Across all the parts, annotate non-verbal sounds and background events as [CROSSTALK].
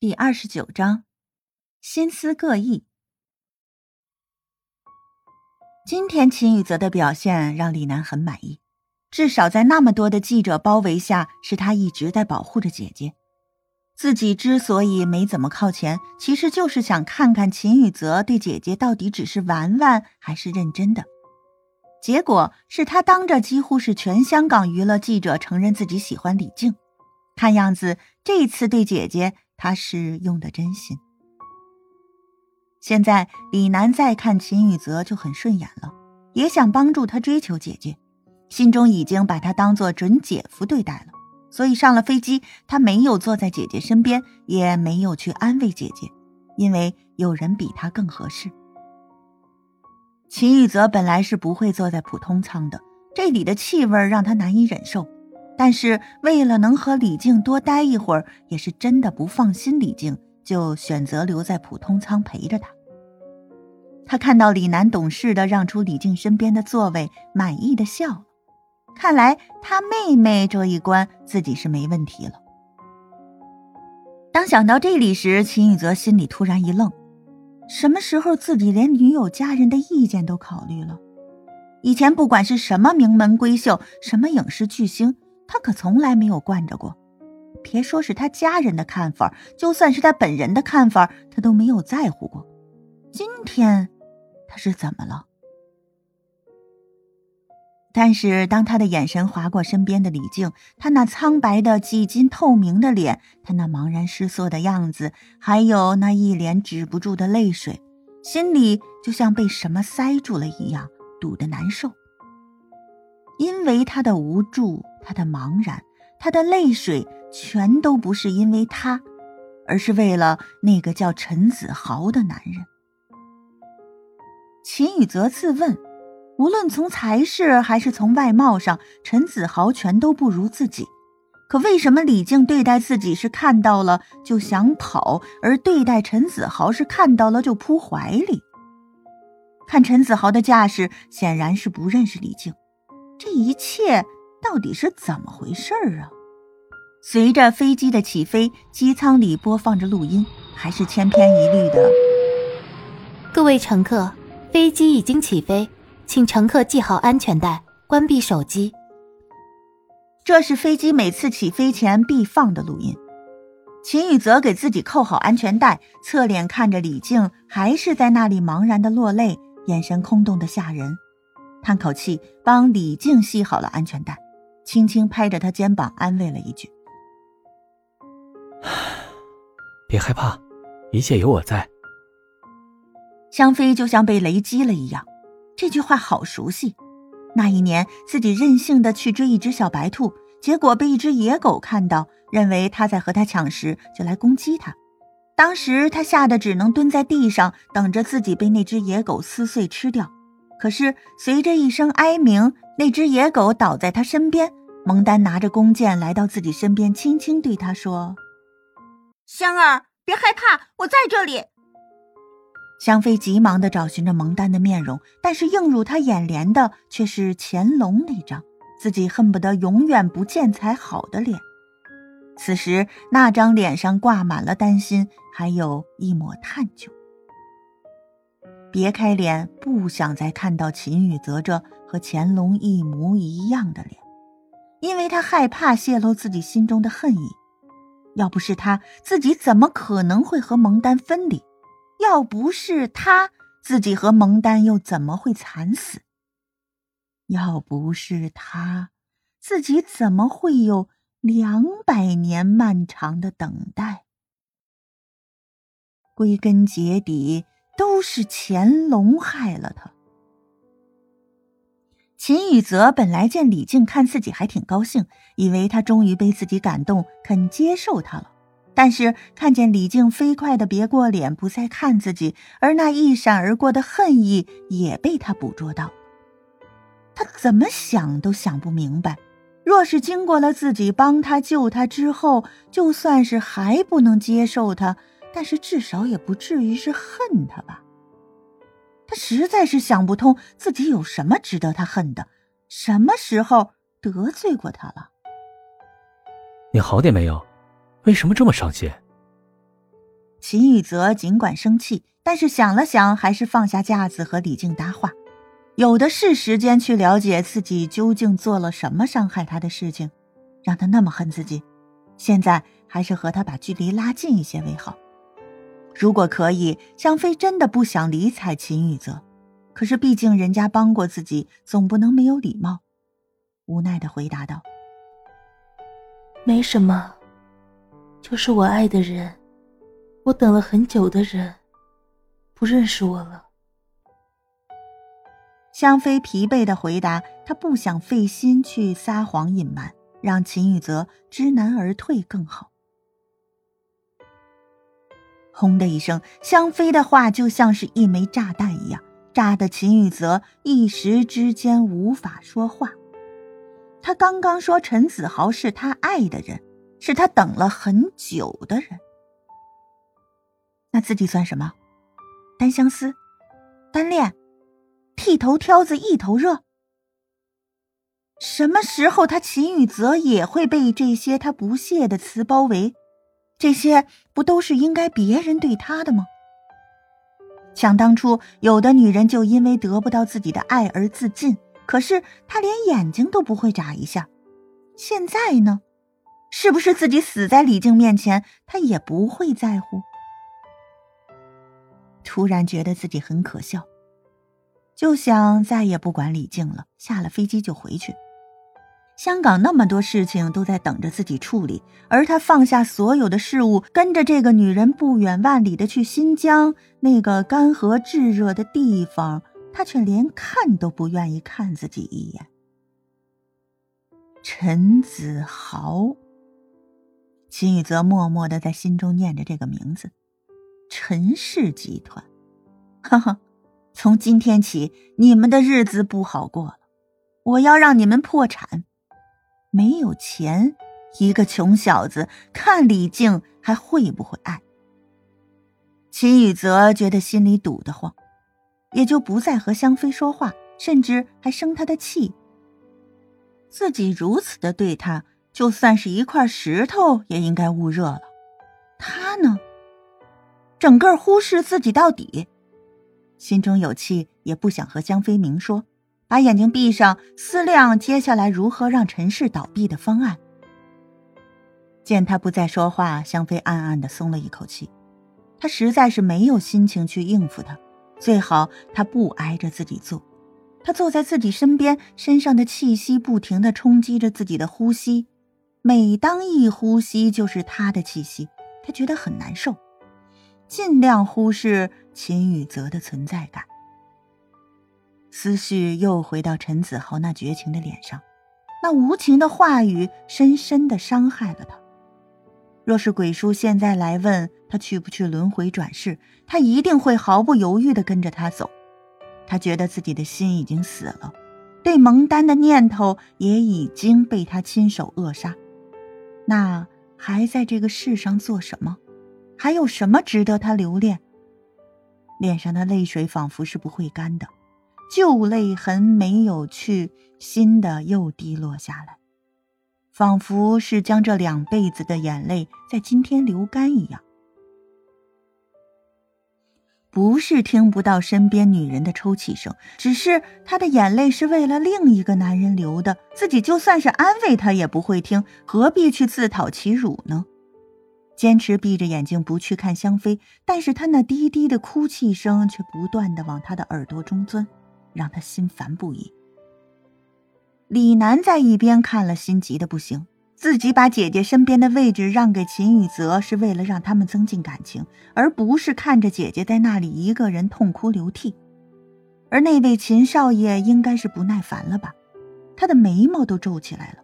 第二十九章，心思各异。今天秦宇泽的表现让李楠很满意，至少在那么多的记者包围下，是他一直在保护着姐姐。自己之所以没怎么靠前，其实就是想看看秦宇泽对姐姐到底只是玩玩还是认真的。结果是他当着几乎是全香港娱乐记者承认自己喜欢李静，看样子这一次对姐姐。他是用的真心。现在李楠再看秦宇泽就很顺眼了，也想帮助他追求姐姐，心中已经把他当做准姐夫对待了。所以上了飞机，他没有坐在姐姐身边，也没有去安慰姐姐，因为有人比他更合适。秦宇泽本来是不会坐在普通舱的，这里的气味让他难以忍受。但是为了能和李静多待一会儿，也是真的不放心李静，就选择留在普通舱陪着她。他看到李楠懂事的让出李静身边的座位，满意的笑了。看来他妹妹这一关自己是没问题了。当想到这里时，秦宇泽心里突然一愣：什么时候自己连女友家人的意见都考虑了？以前不管是什么名门闺秀，什么影视巨星。他可从来没有惯着过，别说是他家人的看法，就算是他本人的看法，他都没有在乎过。今天他是怎么了？但是当他的眼神划过身边的李静，他那苍白的几近透明的脸，他那茫然失措的样子，还有那一脸止不住的泪水，心里就像被什么塞住了一样，堵得难受。因为他的无助。他的茫然，他的泪水，全都不是因为他，而是为了那个叫陈子豪的男人。秦宇泽自问，无论从才识还是从外貌上，陈子豪全都不如自己。可为什么李静对待自己是看到了就想跑，而对待陈子豪是看到了就扑怀里？看陈子豪的架势，显然是不认识李静。这一切。到底是怎么回事儿啊？随着飞机的起飞，机舱里播放着录音，还是千篇一律的。各位乘客，飞机已经起飞，请乘客系好安全带，关闭手机。这是飞机每次起飞前必放的录音。秦宇泽给自己扣好安全带，侧脸看着李静，还是在那里茫然的落泪，眼神空洞的吓人。叹口气，帮李静系好了安全带。轻轻拍着他肩膀，安慰了一句：“ [SIGHS] 别害怕，一切有我在。”香妃就像被雷击了一样，这句话好熟悉。那一年，自己任性的去追一只小白兔，结果被一只野狗看到，认为他在和他抢食，就来攻击他。当时他吓得只能蹲在地上，等着自己被那只野狗撕碎吃掉。可是随着一声哀鸣，那只野狗倒在他身边。蒙丹拿着弓箭来到自己身边，轻轻对他说：“香儿，别害怕，我在这里。”香妃急忙的找寻着蒙丹的面容，但是映入她眼帘的却是乾隆那张自己恨不得永远不见才好的脸。此时那张脸上挂满了担心，还有一抹探究。别开脸，不想再看到秦雨泽这和乾隆一模一样的脸。因为他害怕泄露自己心中的恨意，要不是他，自己怎么可能会和蒙丹分离？要不是他，自己和蒙丹又怎么会惨死？要不是他，自己怎么会有两百年漫长的等待？归根结底，都是乾隆害了他。秦宇泽本来见李靖看自己还挺高兴，以为他终于被自己感动，肯接受他了。但是看见李靖飞快的别过脸，不再看自己，而那一闪而过的恨意也被他捕捉到。他怎么想都想不明白，若是经过了自己帮他救他之后，就算是还不能接受他，但是至少也不至于是恨他吧。他实在是想不通自己有什么值得他恨的，什么时候得罪过他了？你好点没有？为什么这么伤心？秦宇泽尽管生气，但是想了想，还是放下架子和李静搭话。有的是时间去了解自己究竟做了什么伤害他的事情，让他那么恨自己。现在还是和他把距离拉近一些为好。如果可以，香妃真的不想理睬秦宇泽，可是毕竟人家帮过自己，总不能没有礼貌。无奈的回答道：“没什么，就是我爱的人，我等了很久的人，不认识我了。”香妃疲惫的回答：“她不想费心去撒谎隐瞒，让秦宇泽知难而退更好。”轰的一声，香妃的话就像是一枚炸弹一样，炸得秦宇泽一时之间无法说话。他刚刚说陈子豪是他爱的人，是他等了很久的人，那自己算什么？单相思，单恋。剃头挑子一头热。什么时候他秦宇泽也会被这些他不屑的词包围？这些不都是应该别人对他的吗？想当初，有的女人就因为得不到自己的爱而自尽，可是她连眼睛都不会眨一下。现在呢？是不是自己死在李靖面前，她也不会在乎？突然觉得自己很可笑。就想再也不管李静了，下了飞机就回去。香港那么多事情都在等着自己处理，而他放下所有的事物，跟着这个女人不远万里的去新疆那个干涸炙热的地方，他却连看都不愿意看自己一眼。陈子豪，秦宇泽默默的在心中念着这个名字，陈氏集团，哈哈。从今天起，你们的日子不好过了。我要让你们破产，没有钱，一个穷小子看李靖还会不会爱？秦宇泽觉得心里堵得慌，也就不再和香妃说话，甚至还生他的气。自己如此的对他，就算是一块石头也应该捂热了。他呢，整个忽视自己到底。心中有气，也不想和江飞明说，把眼睛闭上，思量接下来如何让陈氏倒闭的方案。见他不再说话，香妃暗暗的松了一口气。他实在是没有心情去应付他，最好他不挨着自己坐。他坐在自己身边，身上的气息不停的冲击着自己的呼吸，每当一呼吸就是他的气息，他觉得很难受。尽量忽视秦宇泽的存在感，思绪又回到陈子豪那绝情的脸上，那无情的话语深深的伤害了他。若是鬼叔现在来问他去不去轮回转世，他一定会毫不犹豫的跟着他走。他觉得自己的心已经死了，对蒙丹的念头也已经被他亲手扼杀。那还在这个世上做什么？还有什么值得他留恋？脸上的泪水仿佛是不会干的，旧泪痕没有去，新的又滴落下来，仿佛是将这两辈子的眼泪在今天流干一样。不是听不到身边女人的抽泣声，只是她的眼泪是为了另一个男人流的，自己就算是安慰她也不会听，何必去自讨其辱呢？坚持闭着眼睛不去看香妃，但是他那低低的哭泣声却不断的往他的耳朵中钻，让他心烦不已。李楠在一边看了，心急的不行。自己把姐姐身边的位置让给秦宇泽，是为了让他们增进感情，而不是看着姐姐在那里一个人痛哭流涕。而那位秦少爷应该是不耐烦了吧？他的眉毛都皱起来了。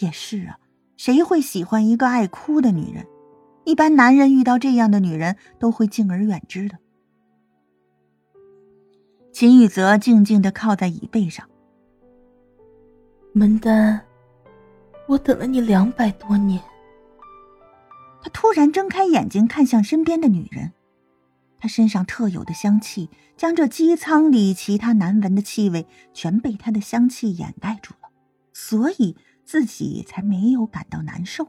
也是啊，谁会喜欢一个爱哭的女人？一般男人遇到这样的女人都会敬而远之的。秦宇泽静静的靠在椅背上。门丹，我等了你两百多年。他突然睁开眼睛，看向身边的女人，她身上特有的香气，将这机舱里其他难闻的气味全被她的香气掩盖住了，所以自己才没有感到难受。